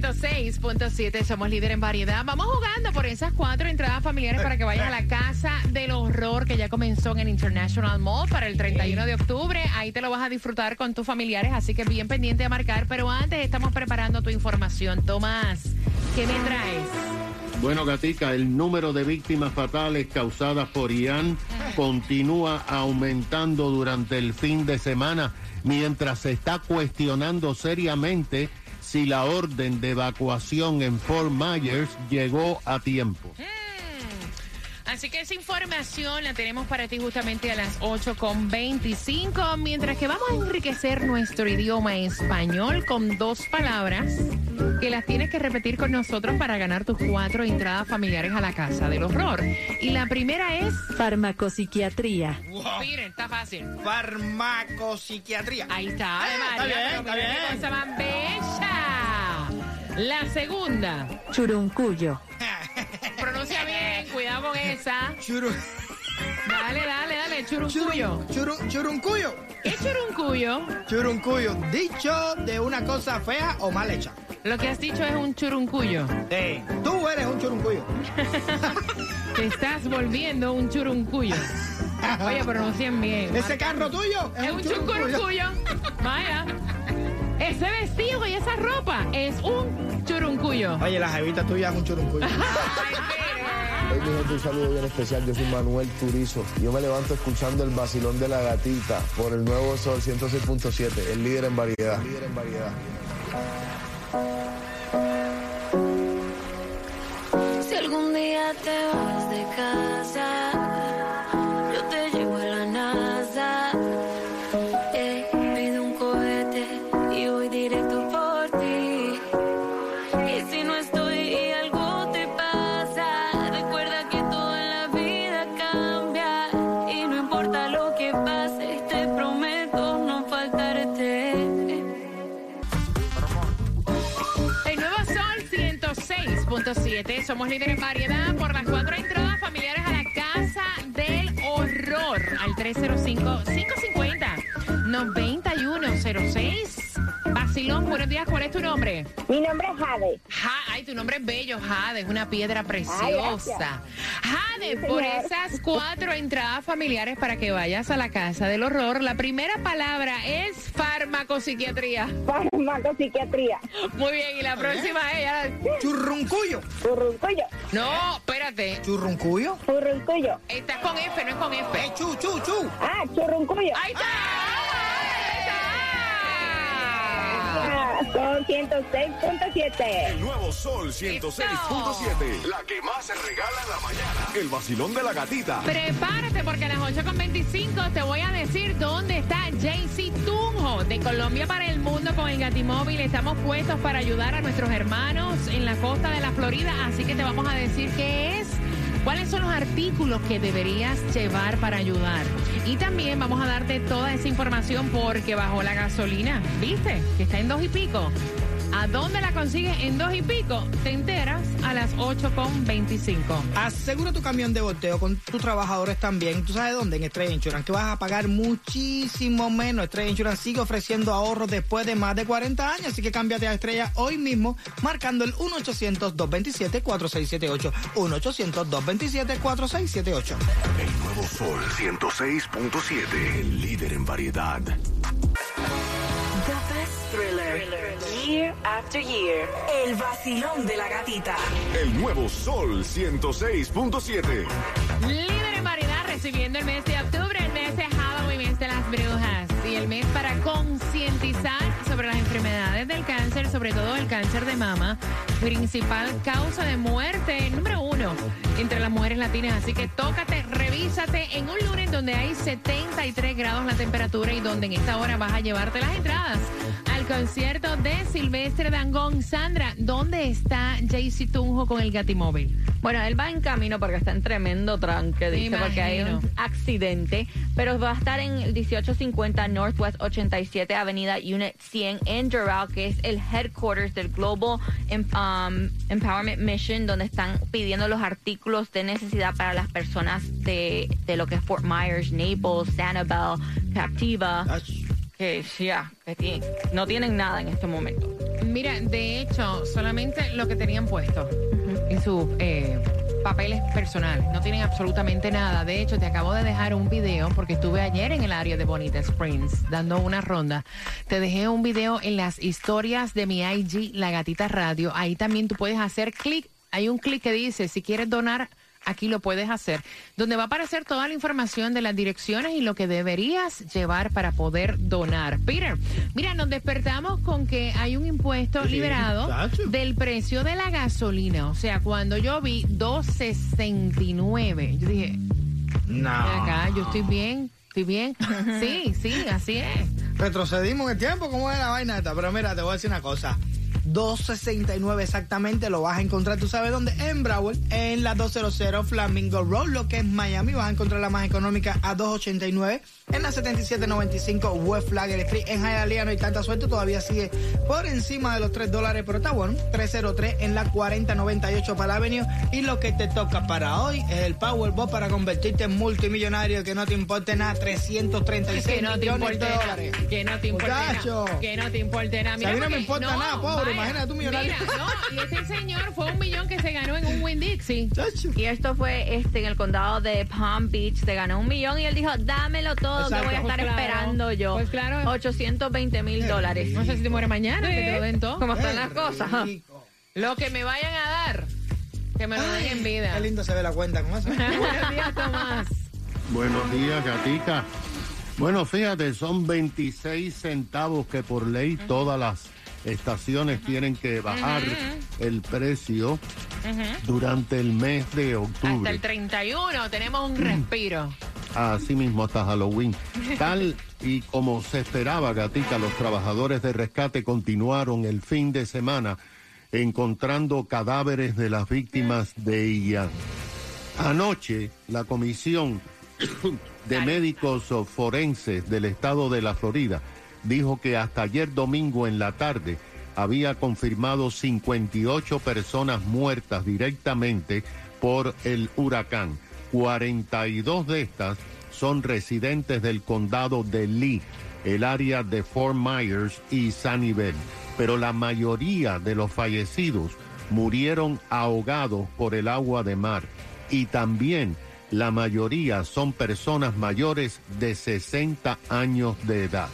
106.7, somos líder en variedad. Vamos jugando por esas cuatro entradas familiares para que vayas a la casa del horror que ya comenzó en el International Mall para el 31 de octubre. Ahí te lo vas a disfrutar con tus familiares, así que bien pendiente a marcar. Pero antes estamos preparando tu información. Tomás, ¿qué me traes? Bueno, Gatica, el número de víctimas fatales causadas por Ian continúa aumentando durante el fin de semana, mientras se está cuestionando seriamente si la orden de evacuación en Fort Myers llegó a tiempo. Así que esa información la tenemos para ti justamente a las 8.25, mientras que vamos a enriquecer nuestro idioma español con dos palabras que las tienes que repetir con nosotros para ganar tus cuatro entradas familiares a la casa del horror. Y la primera es... Farmacopsiquiatría. Miren, está fácil. Farmacopsiquiatría. Ahí está, Está bien, está qué bien. cosa más bella. La segunda, Churuncuyo. Churu, Dale, dale, dale, churuncuyo. churu, churu- churuncuyo. ¿Qué es churuncuyo? Churuncuyo. Dicho de una cosa fea o mal hecha. Lo que has dicho es un churuncuyo. Sí. Tú eres un churuncuyo. Te estás volviendo un churuncuyo. Oye, pronuncien bien. Ese carro tuyo es, Es un churuncuyo. Vaya. Ese vestido y esa ropa es un churuncuyo. Oye, la jevita tuya es un churuncuyo. Hey, mi gente, un saludo bien especial. Yo soy Manuel Turizo. Yo me levanto escuchando el vacilón de la gatita por el nuevo Sol 106.7, el líder en variedad. Líder en variedad. Si algún día te vas de casa, 106.7. Somos líderes en variedad por las cuatro entradas familiares a la casa del horror. Al 305-550-9106. Basilón, buenos días. ¿Cuál es tu nombre? Mi nombre es Jade. Ja- Ay, tu nombre es bello, Jade, es una piedra preciosa. Jade, por esas cuatro entradas familiares para que vayas a la casa del horror, la primera palabra es farmacopsiquiatría. Farmacopsiquiatría. Muy bien, y la próxima es... ya- Churruncuyo. Furruncuyo. No, espérate. Churruncuyo. Furruncuyo. Estás con F, no es con Eh, F. chu, chu, chu. Ah, churruncuyo. ¡Ahí está! Ah, son 106.7. Nuevo Sol 106.7. La que más se regala en la mañana. El vacilón de la gatita. Prepárate porque a las 8.25 te voy a decir dónde está JC Tunjo de Colombia para el Mundo con el Gatimóvil. Estamos puestos para ayudar a nuestros hermanos en la costa de la Florida, así que te vamos a decir qué es. ¿Cuáles son los artículos que deberías llevar para ayudar? Y también vamos a darte toda esa información porque bajó la gasolina. ¿Viste? Que está en dos y pico. ¿A dónde la consigues en dos y pico? Te enteras a las 8.25. Asegura tu camión de volteo con tus trabajadores también. ¿Tú sabes dónde? En Estrella Insurance, que vas a pagar muchísimo menos. Estrella Insurance sigue ofreciendo ahorros después de más de 40 años, así que cámbiate a Estrella hoy mismo marcando el 1-800-227-4678. 1-800-227-4678. El nuevo Sol 106.7. El líder en variedad. Year after year. El vacilón de la gatita. El nuevo Sol 106.7. Líder en variedad recibiendo el mes de octubre, el mes de Halloween, mes de las brujas y el mes para concientizar sobre las enfermedades del cáncer, sobre todo el cáncer de mama, principal causa de muerte número uno entre las mujeres latinas. Así que tócate, revísate en un lunes donde hay 73 grados la temperatura y donde en esta hora vas a llevarte las entradas concierto de Silvestre Dangón. Sandra, ¿dónde está Jaycee Tunjo con el Gatimóvil? Bueno, él va en camino porque está en tremendo tranque, dice, porque hay un accidente, pero va a estar en el 1850 Northwest 87 Avenida Unit 100 en Doral, que es el headquarters del Global Em- um, Empowerment Mission, donde están pidiendo los artículos de necesidad para las personas de, de lo que es Fort Myers, Naples, Sanibel, Captiva, que ya, que tienen- no tienen nada en este momento. Mira, de hecho, solamente lo que tenían puesto en sus eh, papeles personales. No tienen absolutamente nada. De hecho, te acabo de dejar un video porque estuve ayer en el área de Bonita Springs dando una ronda. Te dejé un video en las historias de mi IG, La Gatita Radio. Ahí también tú puedes hacer clic. Hay un clic que dice, si quieres donar aquí lo puedes hacer, donde va a aparecer toda la información de las direcciones y lo que deberías llevar para poder donar. Peter, mira, nos despertamos con que hay un impuesto liberado del precio de la gasolina. O sea, cuando yo vi 2.69, yo dije, No. acá yo estoy bien, estoy bien. Sí, sí, así es. Retrocedimos en el tiempo, ¿cómo es la vaina esta? Pero mira, te voy a decir una cosa. 269 exactamente lo vas a encontrar, ¿tú sabes dónde? En Broward, en la 200 Flamingo Road, lo que es Miami. Vas a encontrar la más económica a 289 en la 7795 West Flagler Street. En Hialeah no hay tanta suerte, todavía sigue por encima de los 3 dólares, pero está bueno. 303 en la 4098 para Avenue. Y lo que te toca para hoy es el Powerball para convertirte en multimillonario, que no te importe nada, 336 Que no te millones importe de dólares. Que no te importe nada. Que no te importe nada. Si a mí no me importa nada, pobre, imagínate tú millonario. Mira, no, y este señor fue un millón que se ganó en un Win Dixie. Y esto fue este en el condado de Palm Beach. Se ganó un millón y él dijo, dámelo todo, Exacto. que voy a estar Pues claro, esperando yo. pues claro. 820 mil dólares. No sé si te muere mañana, que te lo den todo. ¿Cómo están las cosas? Lo que me vayan a dar, que me lo den en vida. Qué lindo se ve la cuenta con eso. Buenos días, Tomás. Buenos días, Gatica. Bueno, fíjate, son 26 centavos que por ley todas las estaciones tienen que bajar el precio durante el mes de Hasta el octubre. 31 tenemos un respiro. Así mismo hasta Halloween. Tal y como se esperaba, Gatica, los trabajadores de rescate continuaron el fin de semana encontrando cadáveres de las víctimas de Ian. Anoche, la comisión de médicos forenses del estado de la Florida dijo que hasta ayer domingo en la tarde había confirmado 58 personas muertas directamente por el huracán. 42 de estas son residentes del condado de Lee, el área de Fort Myers y Sunnyvale. Pero la mayoría de los fallecidos murieron ahogados por el agua de mar y también la mayoría son personas mayores de 60 años de edad.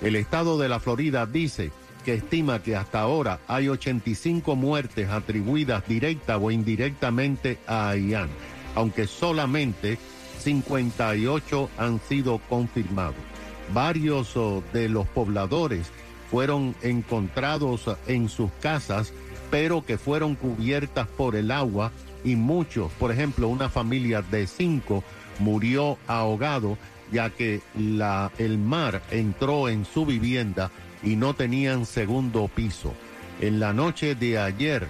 El estado de la Florida dice que estima que hasta ahora hay 85 muertes atribuidas directa o indirectamente a Ian, aunque solamente 58 han sido confirmados. Varios oh, de los pobladores fueron encontrados en sus casas, pero que fueron cubiertas por el agua y muchos, por ejemplo, una familia de cinco murió ahogado ya que la, el mar entró en su vivienda y no tenían segundo piso. En la noche de ayer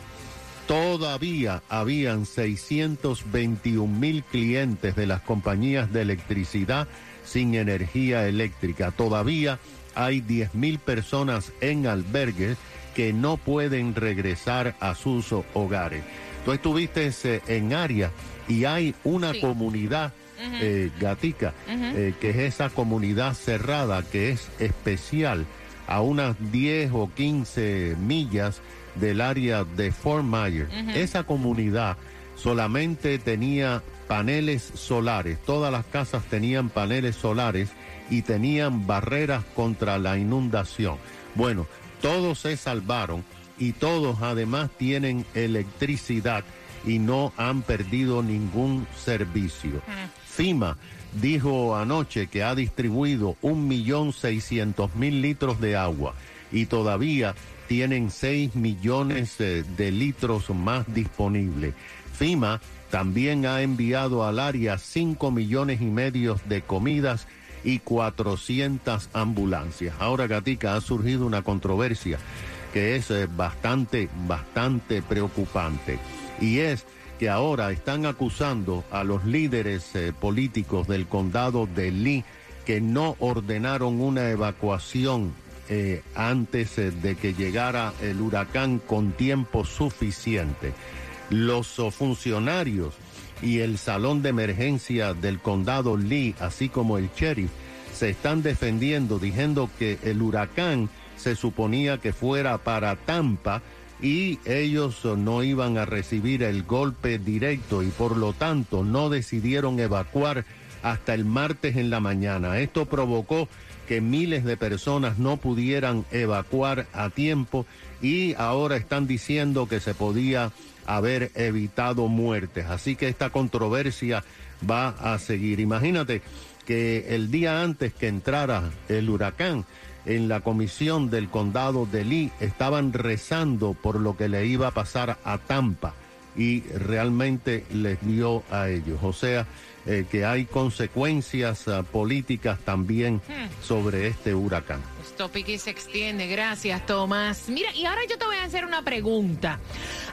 todavía habían 621 mil clientes de las compañías de electricidad sin energía eléctrica. Todavía hay 10 mil personas en albergues que no pueden regresar a sus hogares. Tú estuviste eh, en área y hay una Sí. comunidad eh, gatica, eh, que es esa comunidad cerrada, que es especial, a unas 10 o 15 millas del área de Fort Myers. Esa comunidad solamente tenía paneles solares, todas las casas tenían paneles solares y tenían barreras contra la inundación. Bueno, todos se salvaron y todos además tienen electricidad y no han perdido ningún servicio. FIMA dijo anoche que ha distribuido un millón seiscientos mil litros de agua y todavía tienen 6 millones eh, de litros más disponibles. FIMA también ha enviado al área 5 millones y medio de comidas y 400 ambulancias. Ahora, Gatica, ha surgido una controversia que es eh, bastante, bastante preocupante. Y es que ahora están acusando a los líderes eh, políticos del condado de Lee que no ordenaron una evacuación eh, antes eh, de que llegara el huracán con tiempo suficiente. Los oh, funcionarios y el salón de emergencia del condado Lee, así como el sheriff, se están defendiendo diciendo que el huracán se suponía que fuera para Tampa y ellos no iban a recibir el golpe directo y por lo tanto no decidieron evacuar hasta el martes en la mañana. Esto provocó que miles de personas no pudieran evacuar a tiempo y ahora están diciendo que se podía haber evitado muertes. Así que esta controversia va a seguir. Imagínate que el día antes que entrara el huracán, en la comisión del condado de Lee estaban rezando por lo que le iba a pasar a Tampa y realmente les dio a ellos. O sea, eh, que hay consecuencias uh, políticas también Hmm. sobre este huracán. Esto pique y se extiende. Gracias, Tomás. Mira, y ahora yo te voy a hacer una pregunta.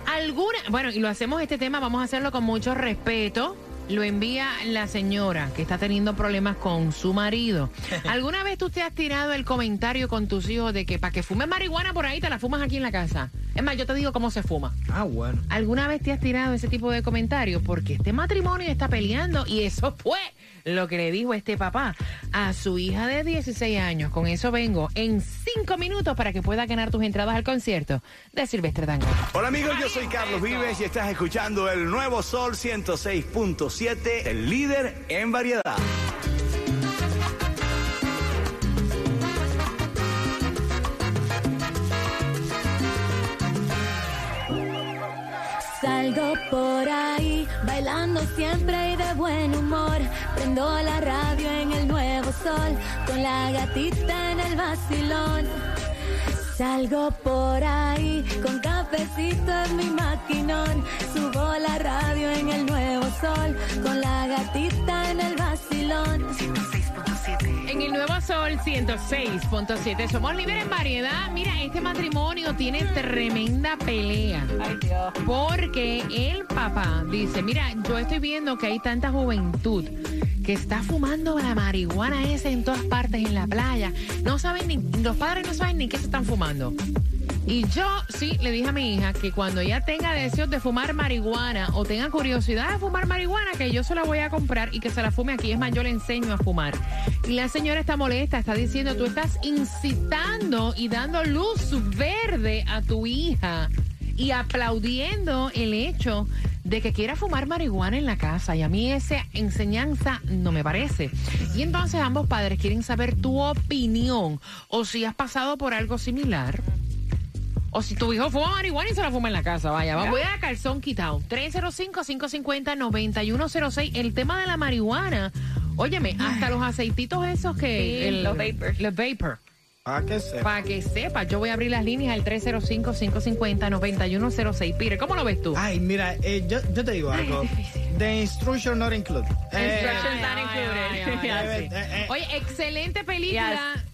¿Alguna, bueno, y lo hacemos este tema, vamos a hacerlo con mucho respeto. Lo envía la señora que está teniendo problemas con su marido. ¿Alguna vez tú te has tirado el comentario con tus hijos de que para que fumes marihuana por ahí te la fumas aquí en la casa? Es más, yo te digo cómo se fuma. Ah, bueno. ¿Alguna vez te has tirado ese tipo de comentarios? Porque este matrimonio está peleando y eso fue lo que le dijo este papá a su hija de 16 años. Con eso vengo en 5 minutos para que pueda ganar tus entradas al concierto de Silvestre Dangond. Hola amigos, yo soy Carlos Vives y estás escuchando el nuevo Sol 106.7, el líder en variedad. Salgo por ahí, bailando siempre y de buen humor. Prendo la radio en el nuevo sol, con la gatita en el vacilón. Salgo por ahí, con sol, con la gatita en el vacilón. En el Nuevo Sol 106.7 somos líderes en variedad. Mira, este matrimonio tiene tremenda pelea. Porque el papá dice, mira, yo estoy viendo que hay tanta juventud que está fumando la marihuana esa en todas partes en la playa. No saben ni, los padres no saben ni qué se están fumando. Y yo sí le dije a mi hija que cuando ella tenga deseos de fumar marihuana o tenga curiosidad de fumar marihuana, que yo se la voy a comprar y que se la fume aquí. Es más, yo le enseño a fumar. Y la señora está molesta, está diciendo, tú estás incitando y dando luz verde a tu hija y aplaudiendo el hecho de que quiera fumar marihuana en la casa y a mí esa enseñanza no me parece. Y entonces ambos padres quieren saber tu opinión o si has pasado por algo similar. O si tu hijo fuma marihuana y se la fuma en la casa, vaya, voy a calzón quitado. 305-550-9106. El tema de la marihuana, óyeme, hasta los aceititos esos que... Sí, el- los vapors. Los vapor. Para que sepa. Para que sepa, yo voy a abrir las líneas al 305-550-9106. Pire, ¿cómo lo ves tú? Ay, mira, eh, yo, yo te digo algo. The instruction not included. Eh, Instructions not Ay, included. ay, ay, ay, sí. Oye, excelente película.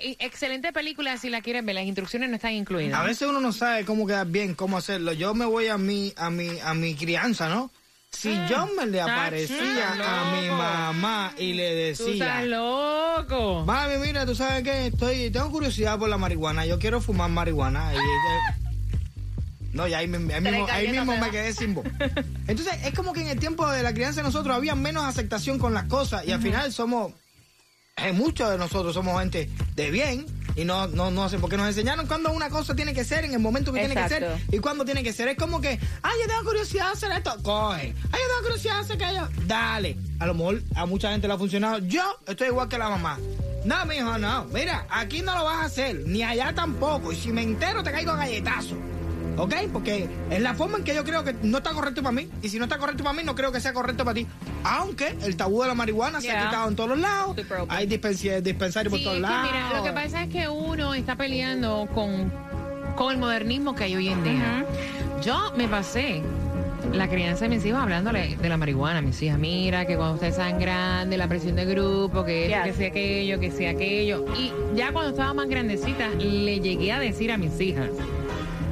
Excelente película, si la quieren ver, las instrucciones no están incluidas. A veces uno no sabe cómo quedar bien, cómo hacerlo. Yo me voy a mi, a mi, a mi crianza, ¿no? Si yo me le aparecía a mi mamá y le Tú estás decía, loco. mami, mira, tú sabes que estoy, tengo curiosidad por la marihuana, yo quiero fumar marihuana. Y no, ya ahí, ahí mismo, ahí mismo me quedé sin voz. Entonces, es como que en el tiempo de la crianza de nosotros había menos aceptación con las cosas y al final somos, muchos de nosotros somos gente de bien y no, no, no sé, porque nos enseñaron cuando una cosa tiene que ser en el momento que tiene que ser y cuando tiene que ser. Es como que, ay, yo tengo curiosidad de hacer esto, coge. Ay, yo tengo curiosidad de hacer aquello, dale. A lo mejor a mucha gente le ha funcionado. Yo estoy igual que la mamá. No, mi hijo, no. Mira, aquí no lo vas a hacer, ni allá tampoco. Y si me entero, te caigo galletazo. ¿Ok? Porque es la forma en que yo creo que no está correcto para mí. Y si no está correcto para mí, no creo que sea correcto para ti. Aunque el tabú de la marihuana se ha quitado en todos los lados. Hay dispensarios por todos lados. mira, lo que pasa es que uno está peleando con, con el modernismo que hay hoy en día. Yo me pasé la crianza de mis hijos hablándole de la marihuana mis hijas. Mira, que cuando ustedes sean grandes, la presión de grupo, que Yes. que sea aquello, que sea aquello. Y ya cuando estaba más grandecita, le llegué a decir a mis hijas,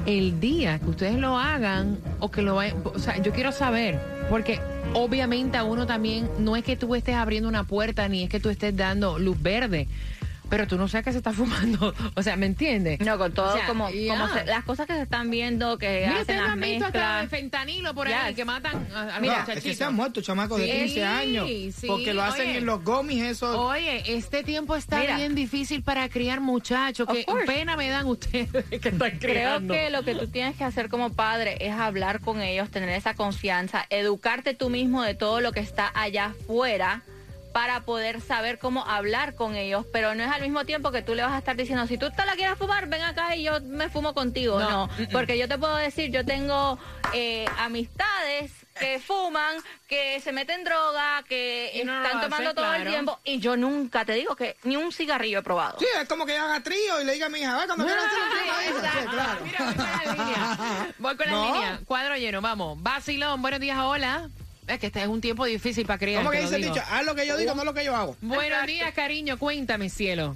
el día que ustedes lo hagan o que lo vayan, o sea, yo quiero saber, porque obviamente a uno también no es que tú estés abriendo una puerta ni es que tú estés dando luz verde. Pero tú no sabes que se está fumando. O sea, ¿me entiendes? No, con todo, O sea, como, se- las cosas que se están viendo, que Mira, hacen las han visto hasta de mezclas. fentanilo por ahí que matan a, a los Mira, es muchachitos. que se han muerto chamacos de Sí, 15 años. sí, porque lo hacen oye. en los gomis esos. Oye, este tiempo está Mira. bien difícil para criar muchachos. Que pena me dan ustedes que están Creo criando. que lo que tú tienes que hacer como padre es hablar con ellos, tener esa confianza, educarte tú mismo de todo lo que está allá afuera para poder saber cómo hablar con ellos, pero no es al mismo tiempo que tú le vas a estar diciendo, si tú te la quieres fumar, ven acá y yo me fumo contigo. No, No, mm, mm. porque yo te puedo decir, yo tengo eh, amistades que fuman, que se meten droga, que no están hace, tomando todo el tiempo, y yo nunca te digo que ni un cigarrillo he probado. Sí, es como que haga trío y le diga a mi hija, "Ve, cuando quieras hacer un trío, me avisa". Sí, Exacto. claro. Mira, voy con la línea. Voy con la No. línea. Cuadro lleno, vamos. Vacilón, buenos días, hola. Es que este es un tiempo difícil para criar. ¿Cómo que dice el dicho? Haz lo que yo digo, no lo que yo hago. Buenos días, cariño. Cuéntame, cielo.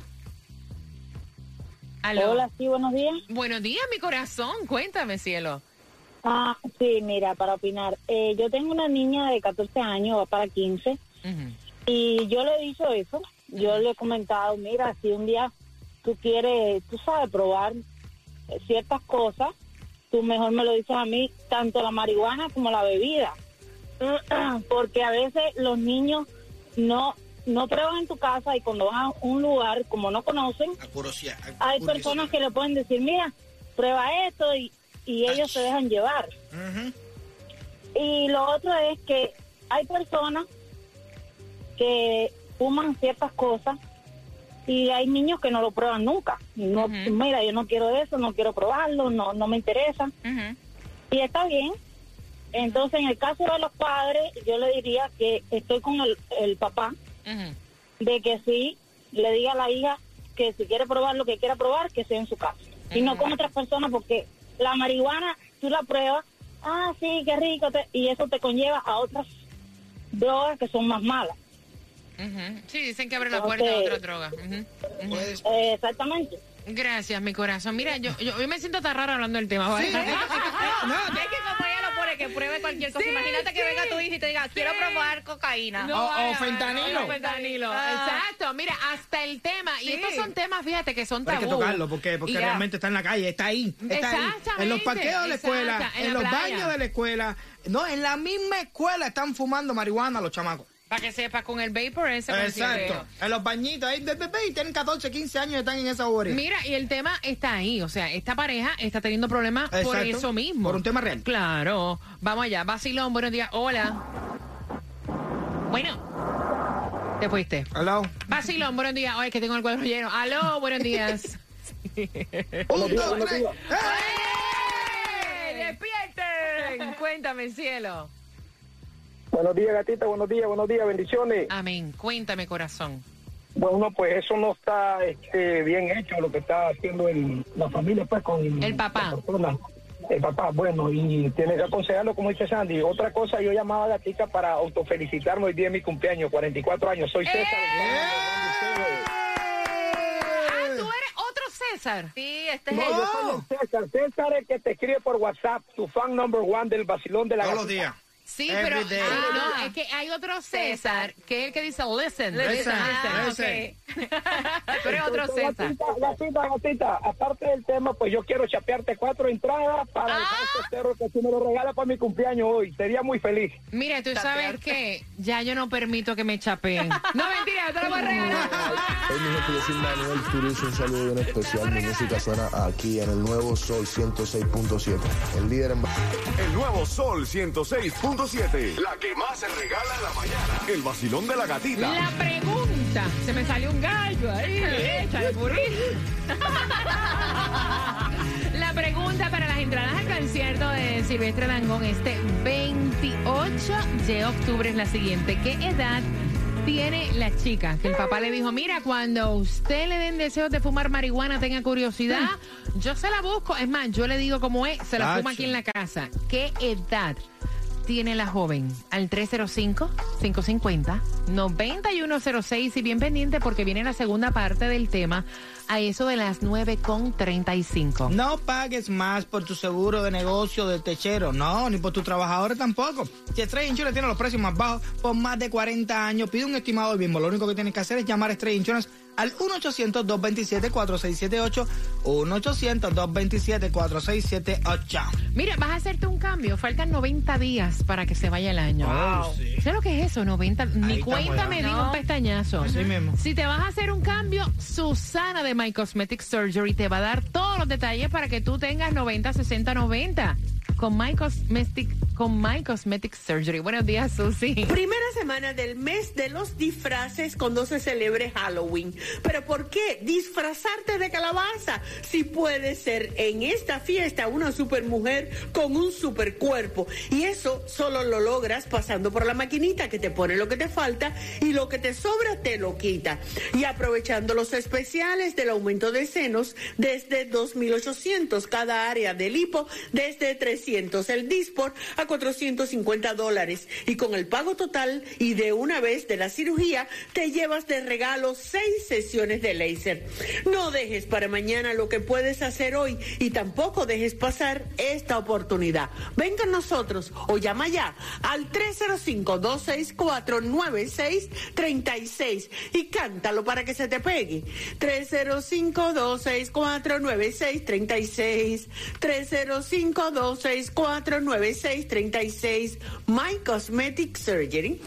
Aló. Hola, sí, buenos días. Buenos días, mi corazón. Cuéntame, cielo. Ah, sí, mira, para opinar. Eh, yo tengo una niña de 14 años, va para 15, Ujú. y yo le he dicho eso. Yo le he comentado, mira, si un día tú quieres, tú sabes, probar ciertas cosas, tú mejor me lo dices a mí, tanto la marihuana como la bebida. Porque a veces los niños no no prueban en tu casa y cuando van a un lugar, como no conocen, curiosidad, hay personas que le pueden decir, mira, prueba esto y, y ellos se dejan llevar. Y lo otro es que hay personas que fuman ciertas cosas y hay niños que no lo prueban nunca. No. Mira, yo no quiero eso, no quiero probarlo, no, no me interesa. Y está bien. Entonces, en el caso de los padres, yo le diría que estoy con el, el papá, de que sí le diga a la hija que si quiere probar lo que quiera probar, que sea en su casa. Y no con otras personas, porque la marihuana, tú la pruebas, ah, sí, qué rico, te- y eso te conlleva a otras drogas que son más malas. Ujú. Sí, dicen que abre la puerta a otra droga. Pues, Eh, exactamente. Gracias, mi corazón. Mira, yo, yo, yo me siento tan raro hablando del tema. ¿vale? Sí, es que- no, Es que como ella lo pone, que pruebe cualquier cosa. Sí, Imagínate que venga tu hija y te diga, quiero Sí. probar cocaína. No O- fentanilo. o fentanilo. Ah. Exacto. Mira, hasta el tema. Y estos son temas, fíjate, que son Pero hay tabú. que tocarlo porque, porque Y- realmente está en la calle, está ahí. Está ahí. Exactamente, En los parqueos de la escuela, en en, la los playa. baños de la escuela. No, en la misma escuela están fumando marihuana los chamacos. Para que sepas, con el vapor ese. Exacto. En los bañitos ahí de bebé y tienen 14, 15 años y están en esa bobería. Mira, y el tema está ahí. O sea, esta pareja está teniendo problemas por eso mismo. por un tema real. Claro. Vamos allá. Vacilón, buenos días. Hola. Bueno. Te fuiste. Hello. Vacilón, buenos días. Oye, que tengo el cuadro lleno. Aló, buenos días. Un, dos, tres. ¡Ey! ¡Despierten! Cuéntame, cielo. Buenos días, gatita, buenos días, buenos días, bendiciones. Amén. Cuéntame, corazón. Bueno, pues eso no está este, bien hecho, lo que está haciendo el, la familia, pues, con El papá. la. El papá, bueno, y tiene que aconsejarlo, como dice Sandy. Otra cosa, yo llamaba a Gatica para autofelicitarme hoy día de mi cumpleaños, 44 años. Soy César. Ah, tú eres otro César. Sí, este es No, el... yo soy el César. César es el que te escribe por WhatsApp, tu fan number one del vacilón de la Todos los días. Sí, Every pero day. ah, no, Ah. es que hay otro César que es el que dice listen. Listen, Ah, listen. ok. Tú eres otro César. Gatita, gatita, gatita, aparte del tema, pues yo quiero chapearte cuatro entradas para el Ah. House Terror que tú me lo regalas para mi cumpleaños hoy. Sería muy feliz. Mira, tú sabes que ya yo no permito que me chapeen. No, mentira, yo te lo voy a regalar. Hey, mi gente, yo soy Manuel Turizo, un saludo bien especial. Mi música suena aquí en el nuevo Sol 106.7. El líder en... El nuevo Sol 106.7. La que más se regala en la mañana. El vacilón de la gatita. La pregunta. Se me salió un gallo ahí. Échale, burrito. La pregunta para las entradas al concierto de Silvestre Dangón este 28 de octubre es la siguiente. ¿Qué edad tiene la chica? Que el papá le dijo, mira, cuando usted le den deseos de fumar marihuana, tenga curiosidad, yo se la busco. Es más, yo le digo cómo es, se la fuma aquí en la casa. ¿Qué edad? Tiene la joven? Al 305-550-9106 y bien pendiente porque viene la segunda parte del tema a eso de las 9.35. No pagues más por tu seguro de negocio del techero, no, ni por tus trabajadores tampoco. Si Stray Insurance tiene los precios más bajos por más de 40 años, pide un estimado hoy mismo. Lo único que tienes que hacer es llamar a Stray Insurance al 1-800-227-4678. 1-800-227-4678. Mira, vas a hacerte un cambio. Faltan 90 días para que se vaya el año. Wow. Sí. ¿Sabes lo que es eso? 90. Ni cuenta me ¿no? un pestañazo. Así mismo. Si te vas a hacer un cambio, Susana de My Cosmetic Surgery te va a dar todos los detalles para que tú tengas 90, 60, 90. Con My Cosmetic, con My Cosmetic Surgery. Buenos días, Susi. Primera semana del mes de los disfraces cuando se celebre Halloween. Pero ¿por qué disfrazarte de calabaza? Si puede ser en esta fiesta una supermujer con un super cuerpo. Y eso solo lo logras pasando por la maquinita que te pone lo que te falta y lo que te sobra te lo quita. Y aprovechando los especiales del aumento de senos desde 2.800 cada área del hipo, desde 300 el Disport a 450 dólares. Y con el pago total y de una vez de la cirugía, te llevas de regalo seis sesiones de láser. No dejes para mañana lo que puedes hacer hoy y tampoco dejes pasar esta oportunidad. Ven con nosotros o llama ya al 305-264-9636 y cántalo para que se te pegue. 305-264-9636. 305-264-9636. My Cosmetic Surgery.